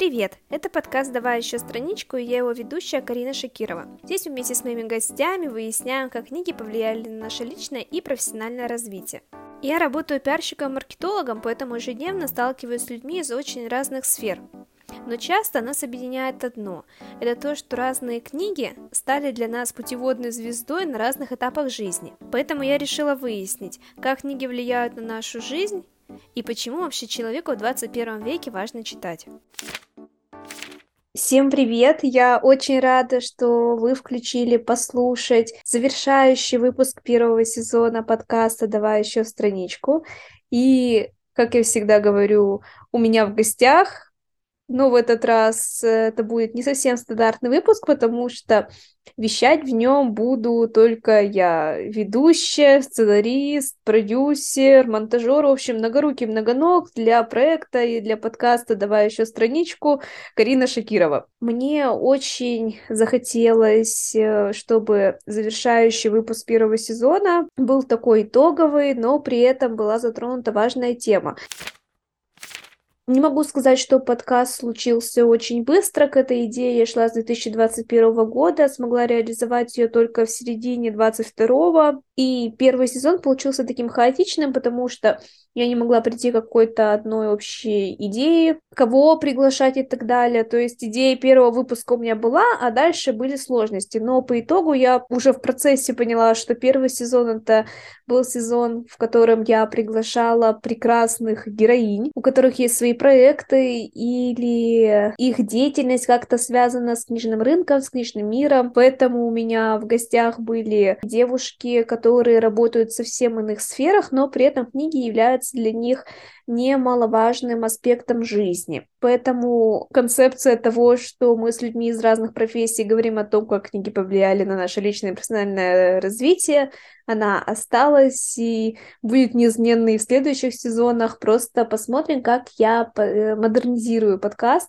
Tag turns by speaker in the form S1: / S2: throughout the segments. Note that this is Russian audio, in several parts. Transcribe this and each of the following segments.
S1: Привет! Это подкаст «Давай еще страничку» и я его ведущая Карина Шакирова. Здесь вместе с моими гостями выясняем, как книги повлияли на наше личное и профессиональное развитие. Я работаю пиарщиком-маркетологом, поэтому ежедневно сталкиваюсь с людьми из очень разных сфер. Но часто нас объединяет одно – это то, что разные книги стали для нас путеводной звездой на разных этапах жизни. Поэтому я решила выяснить, как книги влияют на нашу жизнь и почему вообще человеку в 21 веке важно читать. Всем привет! Я очень рада, что вы включили послушать завершающий выпуск первого сезона подкаста «Давай еще страничку». И, как я всегда говорю, у меня в гостях но в этот раз э, это будет не совсем стандартный выпуск, потому что вещать в нем буду только я, ведущая, сценарист, продюсер, монтажер, в общем, многорукий многоног для проекта и для подкаста «Давай еще страничку» Карина Шакирова. Мне очень захотелось, э, чтобы завершающий выпуск первого сезона был такой итоговый, но при этом была затронута важная тема. Не могу сказать, что подкаст случился очень быстро. К этой идее я шла с 2021 года, смогла реализовать ее только в середине 2022. И первый сезон получился таким хаотичным, потому что я не могла прийти к какой-то одной общей идее, кого приглашать и так далее. То есть идея первого выпуска у меня была, а дальше были сложности. Но по итогу я уже в процессе поняла, что первый сезон это был сезон, в котором я приглашала прекрасных героинь, у которых есть свои проекты или их деятельность как-то связана с книжным рынком, с книжным миром. Поэтому у меня в гостях были девушки, которые работают в совсем иных сферах, но при этом книги являются является для них немаловажным аспектом жизни. Поэтому концепция того, что мы с людьми из разных профессий говорим о том, как книги повлияли на наше личное и профессиональное развитие, она осталась и будет неизменной в следующих сезонах. Просто посмотрим, как я э, модернизирую подкаст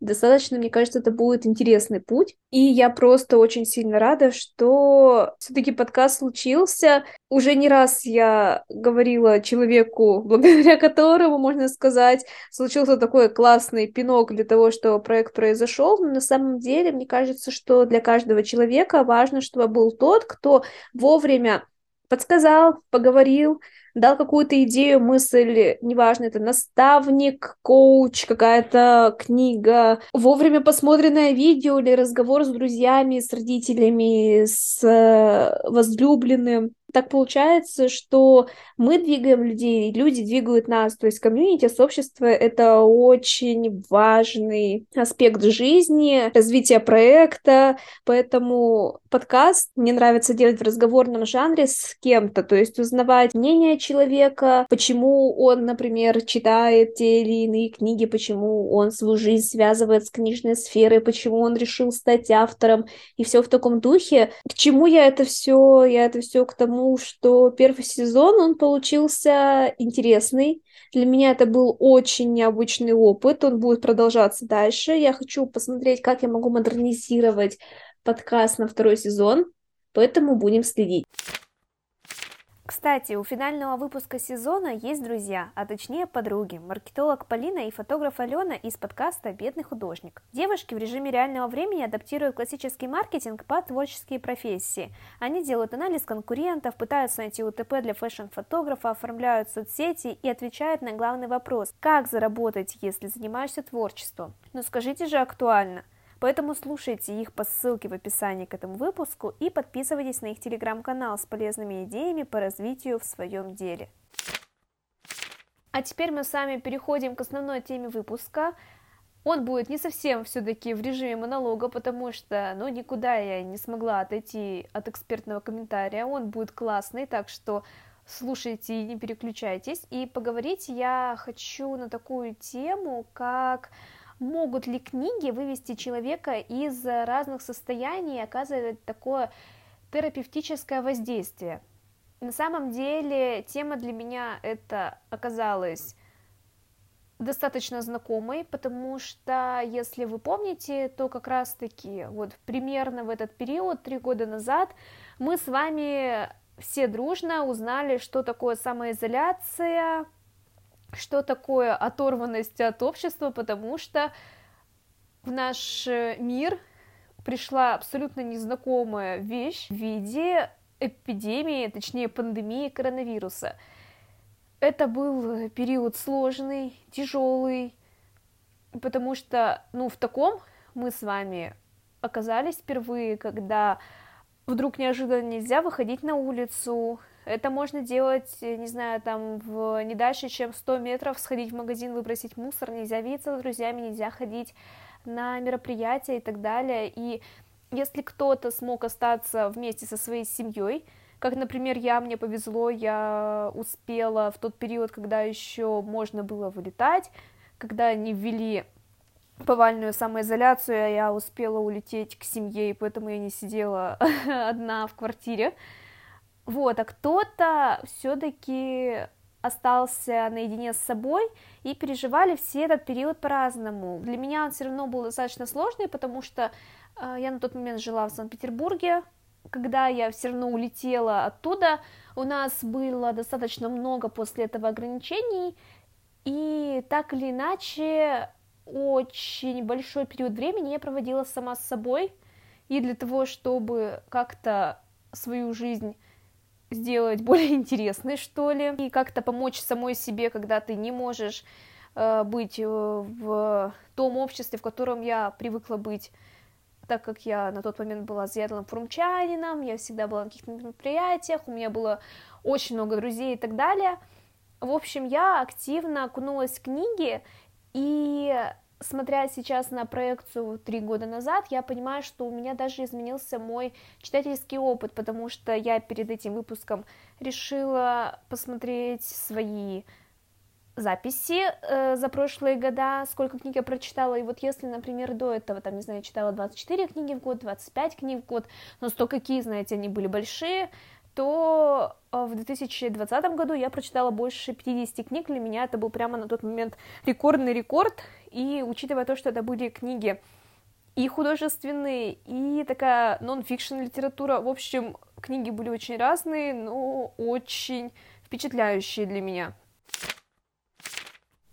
S1: достаточно, мне кажется, это будет интересный путь. И я просто очень сильно рада, что все-таки подкаст случился. Уже не раз я говорила человеку, благодаря которому, можно сказать, случился такой классный пинок для того, что проект произошел. Но на самом деле, мне кажется, что для каждого человека важно, чтобы был тот, кто вовремя подсказал, поговорил, дал какую-то идею, мысль, неважно, это наставник, коуч, какая-то книга, вовремя посмотренное видео или разговор с друзьями, с родителями, с э, возлюбленным так получается, что мы двигаем людей, люди двигают нас, то есть комьюнити, сообщество — это очень важный аспект жизни, развития проекта, поэтому подкаст мне нравится делать в разговорном жанре с кем-то, то есть узнавать мнение человека, почему он, например, читает те или иные книги, почему он свою жизнь связывает с книжной сферой, почему он решил стать автором, и все в таком духе. К чему я это все? Я это все к тому, тому, что первый сезон, он получился интересный. Для меня это был очень необычный опыт, он будет продолжаться дальше. Я хочу посмотреть, как я могу модернизировать подкаст на второй сезон, поэтому будем следить. Кстати, у финального выпуска сезона есть друзья, а точнее подруги, маркетолог Полина и фотограф Алена из подкаста «Бедный художник». Девушки в режиме реального времени адаптируют классический маркетинг под творческие профессии. Они делают анализ конкурентов, пытаются найти УТП для фэшн-фотографа, оформляют соцсети и отвечают на главный вопрос – как заработать, если занимаешься творчеством? Ну скажите же актуально – Поэтому слушайте их по ссылке в описании к этому выпуску и подписывайтесь на их телеграм-канал с полезными идеями по развитию в своем деле. А теперь мы с вами переходим к основной теме выпуска. Он будет не совсем все-таки в режиме монолога, потому что, ну, никуда я не смогла отойти от экспертного комментария. Он будет классный, так что слушайте и не переключайтесь. И поговорить я хочу на такую тему, как могут ли книги вывести человека из разных состояний и оказывать такое терапевтическое воздействие. На самом деле тема для меня это оказалась достаточно знакомой, потому что, если вы помните, то как раз-таки вот примерно в этот период, три года назад, мы с вами все дружно узнали, что такое самоизоляция, что такое оторванность от общества, потому что в наш э, мир пришла абсолютно незнакомая вещь в виде эпидемии, точнее пандемии коронавируса. Это был период сложный, тяжелый, потому что, ну, в таком мы с вами оказались впервые, когда вдруг неожиданно нельзя выходить на улицу. Это можно делать, не знаю, там, в не дальше, чем 100 метров, сходить в магазин, выбросить мусор, нельзя видеться с друзьями, нельзя ходить на мероприятия и так далее. И если кто-то смог остаться вместе со своей семьей, как, например, я, мне повезло, я успела в тот период, когда еще можно было вылетать, когда они ввели повальную самоизоляцию, а я успела улететь к семье, и поэтому я не сидела одна в квартире. Вот, а кто-то все-таки остался наедине с собой и переживали все этот период по-разному. Для меня он все равно был достаточно сложный, потому что э, я на тот момент жила в Санкт-Петербурге. Когда я все равно улетела оттуда, у нас было достаточно много после этого ограничений, и так или иначе очень большой период времени я проводила сама с собой, и для того, чтобы как-то свою жизнь сделать более интересной, что ли, и как-то помочь самой себе, когда ты не можешь э, быть э, в том обществе, в котором я привыкла быть, так как я на тот момент была заядлым фрумчанином, я всегда была на каких-то мероприятиях, у меня было очень много друзей и так далее. В общем, я активно окунулась в книги, и смотря сейчас на проекцию три года назад, я понимаю, что у меня даже изменился мой читательский опыт, потому что я перед этим выпуском решила посмотреть свои записи э, за прошлые года, сколько книг я прочитала, и вот если, например, до этого, там, не знаю, читала 24 книги в год, 25 книг в год, но сто какие, знаете, они были большие, то э, в 2020 году я прочитала больше 50 книг, для меня это был прямо на тот момент рекордный рекорд, и учитывая то, что это были книги и художественные, и такая нон-фикшн литература, в общем, книги были очень разные, но очень впечатляющие для меня.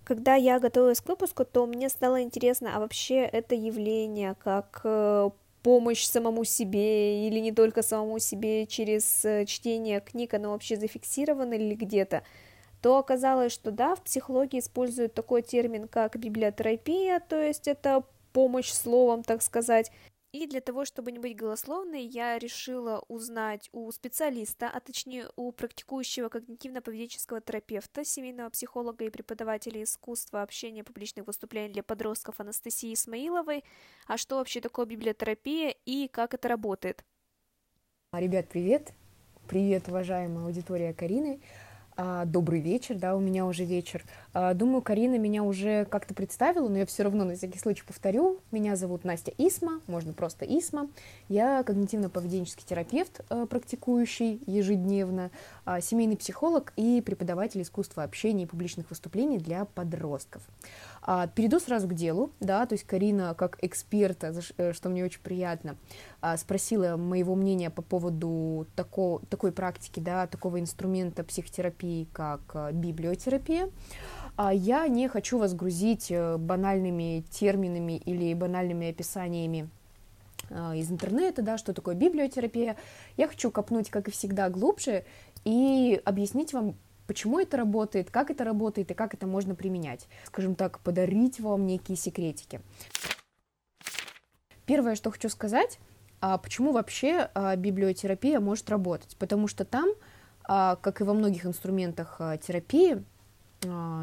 S1: Когда я готовилась к выпуску, то мне стало интересно, а вообще это явление как э, помощь самому себе или не только самому себе через э, чтение книг, оно вообще зафиксировано или где-то, то оказалось, что да, в психологии используют такой термин, как библиотерапия, то есть это помощь словом, так сказать, и для того, чтобы не быть голословной, я решила узнать у специалиста, а точнее у практикующего когнитивно-поведенческого терапевта, семейного психолога и преподавателя искусства общения публичных выступлений для подростков Анастасии Исмаиловой, а что вообще такое библиотерапия и как это работает.
S2: Ребят, привет! Привет, уважаемая аудитория Карины. А, добрый вечер, да, у меня уже вечер. А, думаю, Карина меня уже как-то представила, но я все равно на всякий случай повторю. Меня зовут Настя Исма, можно просто Исма. Я когнитивно-поведенческий терапевт, э, практикующий ежедневно, а, семейный психолог и преподаватель искусства общения и публичных выступлений для подростков. Перейду сразу к делу, да, то есть Карина как эксперта, э, что мне очень приятно, спросила моего мнения по поводу такого, такой практики, да, такого инструмента психотерапии, как э, библиотерапия. А я не хочу вас грузить э, банальными терминами или банальными описаниями из интернета, да, что такое библиотерапия. Я хочу копнуть, как и всегда, глубже и объяснить вам, почему это работает, как это работает и как это можно применять. Скажем так, подарить вам некие секретики. Первое, что хочу сказать, а почему вообще а, библиотерапия может работать? Потому что там, а, как и во многих инструментах терапии,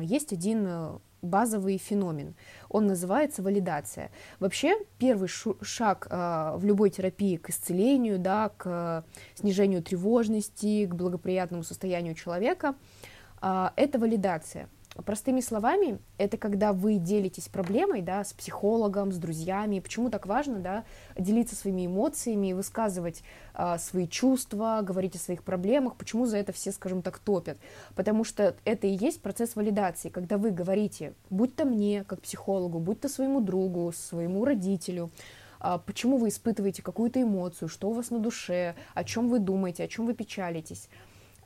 S2: есть один базовый феномен. Он называется валидация. Вообще, первый шаг а, в любой терапии к исцелению, да, к снижению тревожности, к благоприятному состоянию человека, а, это валидация. Простыми словами, это когда вы делитесь проблемой, да, с психологом, с друзьями. Почему так важно, да, делиться своими эмоциями, высказывать а, свои чувства, говорить о своих проблемах. Почему за это все, скажем так, топят? Потому что это и есть процесс валидации, когда вы говорите, будь то мне, как психологу, будь то своему другу, своему родителю, а, почему вы испытываете какую-то эмоцию, что у вас на душе, о чем вы думаете, о чем вы печалитесь.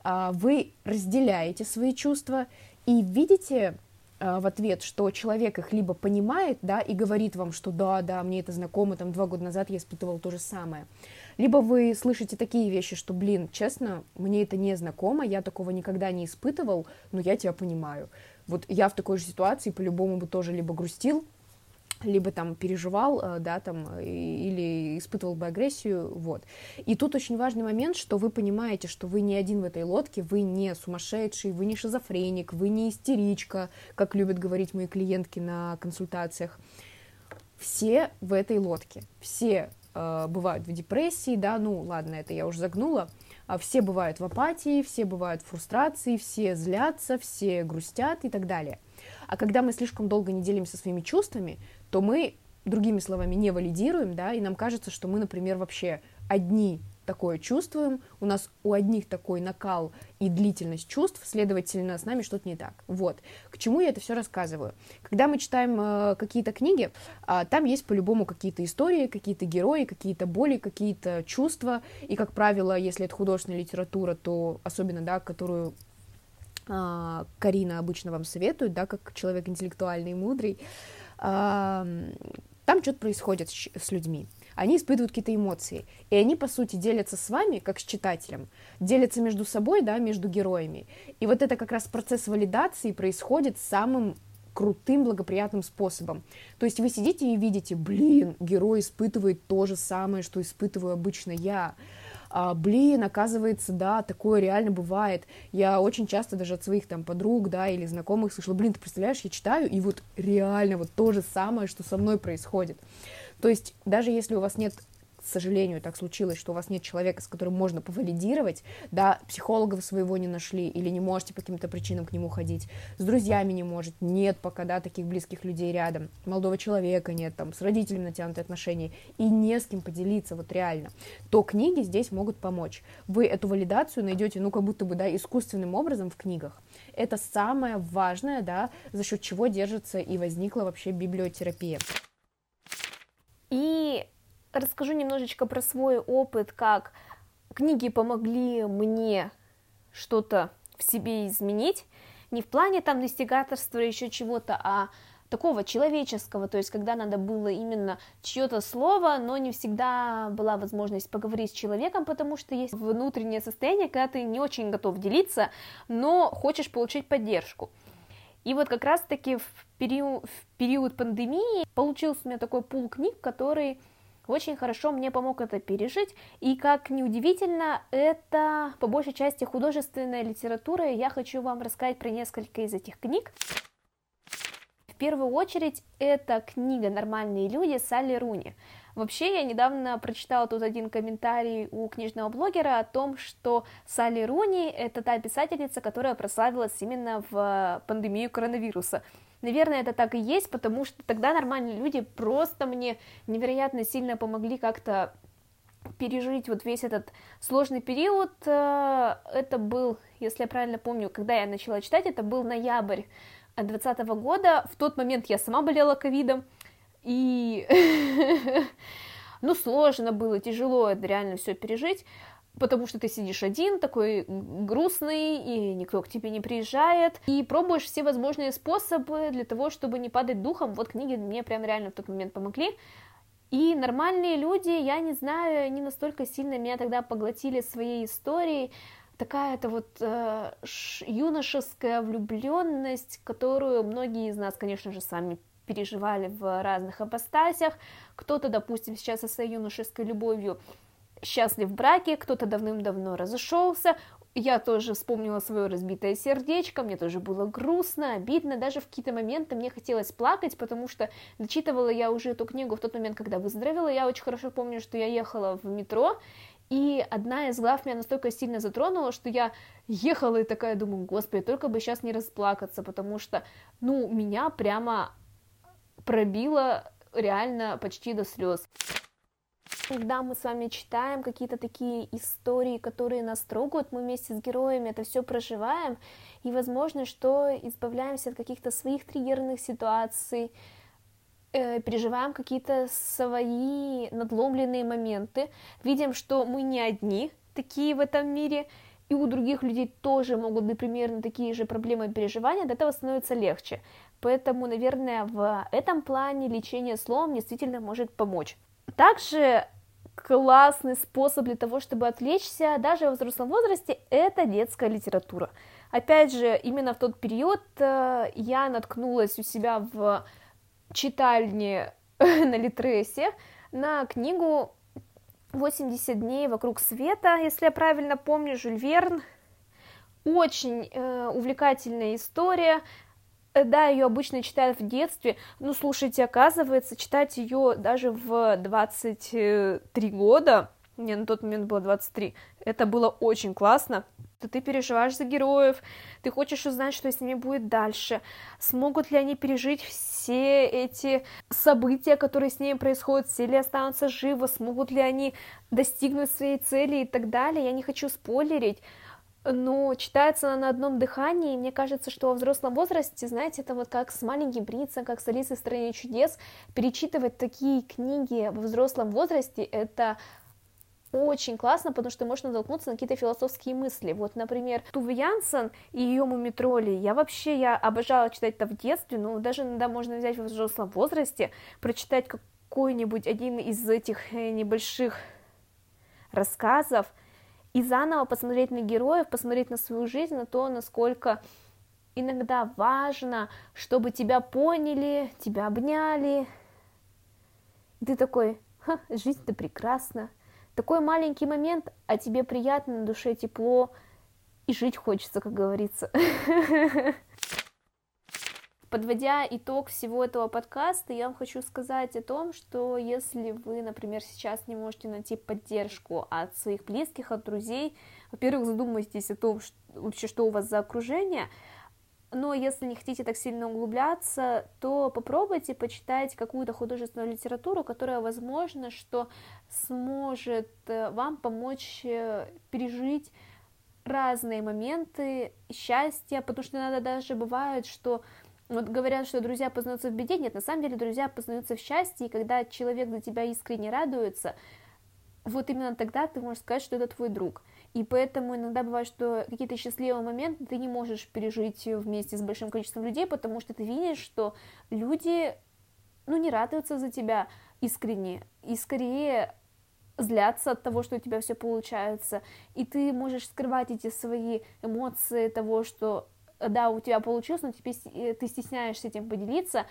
S2: А, вы разделяете свои чувства и видите в ответ, что человек их либо понимает, да, и говорит вам, что да, да, мне это знакомо, там, два года назад я испытывал то же самое, либо вы слышите такие вещи, что, блин, честно, мне это не знакомо, я такого никогда не испытывал, но я тебя понимаю. Вот я в такой же ситуации по-любому бы тоже либо грустил, либо там переживал, э, да, там, или испытывал бы агрессию, вот. И тут очень важный момент, что вы понимаете, что вы не один в этой лодке, вы не сумасшедший, вы не шизофреник, вы не истеричка, как любят говорить мои клиентки на консультациях. Все в этой лодке, все э, бывают в депрессии, да, ну, ладно, это я уже загнула, а все бывают в апатии, все бывают в фрустрации, все злятся, все грустят и так далее. А когда мы слишком долго не делимся своими чувствами, то мы, другими словами, не валидируем, да, и нам кажется, что мы, например, вообще одни такое чувствуем, у нас у одних такой накал и длительность чувств, следовательно, с нами что-то не так. Вот. К чему я это все рассказываю? Когда мы читаем э, какие-то книги, э, там есть по-любому какие-то истории, какие-то герои, какие-то боли, какие-то чувства, и, как правило, если это художественная литература, то особенно, да, которую э, Карина обычно вам советует, да, как человек интеллектуальный и мудрый, там что-то происходит с людьми они испытывают какие-то эмоции. И они, по сути, делятся с вами, как с читателем, делятся между собой, да, между героями. И вот это как раз процесс валидации происходит самым крутым, благоприятным способом. То есть вы сидите и видите, блин, герой испытывает то же самое, что испытываю обычно я. А, блин, оказывается, да, такое реально бывает. Я очень часто даже от своих там подруг, да, или знакомых слышала, блин, ты представляешь, я читаю, и вот реально вот то же самое, что со мной происходит. То есть даже если у вас нет к сожалению, так случилось, что у вас нет человека, с которым можно повалидировать, да, психологов своего не нашли или не можете по каким-то причинам к нему ходить, с друзьями не может, нет пока, да, таких близких людей рядом, молодого человека нет, там, с родителями натянутые отношения, и не с кем поделиться, вот реально, то книги здесь могут помочь. Вы эту валидацию найдете, ну, как будто бы, да, искусственным образом в книгах. Это самое важное, да, за счет чего держится и возникла вообще библиотерапия.
S1: Расскажу немножечко про свой опыт, как книги помогли мне что-то в себе изменить, не в плане там достигаторства или еще чего-то, а такого человеческого, то есть когда надо было именно чье-то слово, но не всегда была возможность поговорить с человеком, потому что есть внутреннее состояние, когда ты не очень готов делиться, но хочешь получить поддержку. И вот как раз-таки в период, в период пандемии получился у меня такой пул книг, который очень хорошо мне помог это пережить. И как неудивительно, это по большей части художественная литература, и я хочу вам рассказать про несколько из этих книг. В первую очередь, это книга «Нормальные люди» Салли Руни. Вообще, я недавно прочитала тут один комментарий у книжного блогера о том, что Салли Руни — это та писательница, которая прославилась именно в пандемию коронавируса. Наверное, это так и есть, потому что тогда нормальные люди просто мне невероятно сильно помогли как-то пережить вот весь этот сложный период. Э, это был, если я правильно помню, когда я начала читать, это был ноябрь 2020 года. В тот момент я сама болела ковидом, и ну сложно было, тяжело это реально все пережить потому что ты сидишь один, такой грустный, и никто к тебе не приезжает, и пробуешь все возможные способы для того, чтобы не падать духом. Вот книги мне прям реально в тот момент помогли. И нормальные люди, я не знаю, они настолько сильно меня тогда поглотили своей историей, такая это вот э, юношеская влюбленность, которую многие из нас, конечно же, сами переживали в разных апостасях. Кто-то, допустим, сейчас со своей юношеской любовью счастлив в браке, кто-то давным-давно разошелся, я тоже вспомнила свое разбитое сердечко, мне тоже было грустно, обидно, даже в какие-то моменты мне хотелось плакать, потому что дочитывала я уже эту книгу в тот момент, когда выздоровела, я очень хорошо помню, что я ехала в метро, и одна из глав меня настолько сильно затронула, что я ехала и такая думаю, господи, только бы сейчас не расплакаться, потому что, ну, меня прямо пробило реально почти до слез когда мы с вами читаем какие-то такие истории, которые нас трогают, мы вместе с героями это все проживаем, и возможно, что избавляемся от каких-то своих триггерных ситуаций, э, переживаем какие-то свои надломленные моменты, видим, что мы не одни такие в этом мире, и у других людей тоже могут быть примерно такие же проблемы и переживания, от этого становится легче. Поэтому, наверное, в этом плане лечение словом действительно может помочь. Также классный способ для того, чтобы отвлечься, даже в взрослом возрасте, это детская литература. Опять же, именно в тот период э, я наткнулась у себя в читальне на Литресе на книгу «80 дней вокруг света», если я правильно помню, Жюль Верн. Очень э, увлекательная история. Э, да, ее обычно читают в детстве, но слушайте, оказывается, читать ее даже в 23 года, мне на тот момент было 23, это было очень классно, то ты переживаешь за героев, ты хочешь узнать, что с ними будет дальше, смогут ли они пережить все эти события, которые с ними происходят, все ли останутся живы, смогут ли они достигнуть своей цели и так далее. Я не хочу спойлерить, но читается она на одном дыхании, и мне кажется, что во взрослом возрасте, знаете, это вот как с «Маленьким принцем», как с «Алисой в стране чудес», перечитывать такие книги во взрослом возрасте, это очень классно, потому что можно натолкнуться на какие-то философские мысли. Вот, например, Туве Янсен и ее мумитроли. Я вообще, я обожала читать это в детстве, но даже иногда можно взять в взрослом возрасте, прочитать какой-нибудь один из этих э, небольших рассказов, и заново посмотреть на героев, посмотреть на свою жизнь, на то, насколько иногда важно, чтобы тебя поняли, тебя обняли. И ты такой, Ха, жизнь-то прекрасна, такой маленький момент, а тебе приятно, на душе тепло, и жить хочется, как говорится. Подводя итог всего этого подкаста, я вам хочу сказать о том, что если вы, например, сейчас не можете найти поддержку от своих близких, от друзей, во-первых, задумайтесь о том, что, вообще, что у вас за окружение, но если не хотите так сильно углубляться, то попробуйте почитать какую-то художественную литературу, которая, возможно, что сможет э, вам помочь э, пережить разные моменты счастья, потому что иногда даже бывает, что вот говорят, что друзья познаются в беде, нет, на самом деле друзья познаются в счастье, и когда человек за тебя искренне радуется, вот именно тогда ты можешь сказать, что это твой друг. И поэтому иногда бывает, что какие-то счастливые моменты ты не можешь пережить вместе с большим количеством людей, потому что ты видишь, что люди, ну, не радуются за тебя искренне, и скорее злятся от того, что у тебя все получается, и ты можешь скрывать эти свои эмоции того, что да, у тебя получилось, но теперь э, ты стесняешься этим поделиться.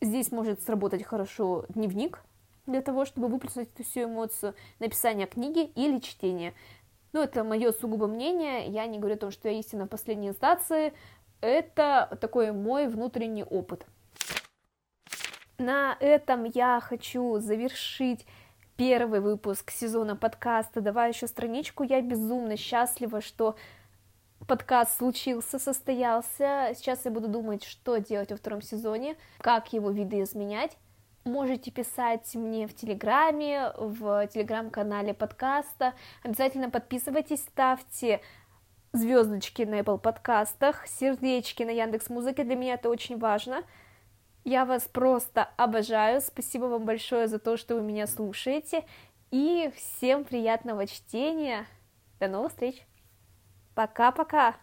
S1: Здесь может сработать хорошо дневник, для того, чтобы выплеснуть эту всю эмоцию, написание книги или чтение. Ну, это мое сугубо мнение, я не говорю о том, что я истина в последней инстанции, это такой мой внутренний опыт. На этом я хочу завершить первый выпуск сезона подкаста «Давай еще страничку». Я безумно счастлива, что подкаст случился, состоялся. Сейчас я буду думать, что делать во втором сезоне, как его видоизменять. Можете писать мне в Телеграме, в Телеграм-канале подкаста. Обязательно подписывайтесь, ставьте звездочки на Apple подкастах, сердечки на Яндекс Музыке. Для меня это очень важно. Я вас просто обожаю. Спасибо вам большое за то, что вы меня слушаете. И всем приятного чтения. До новых встреч. Пока-пока.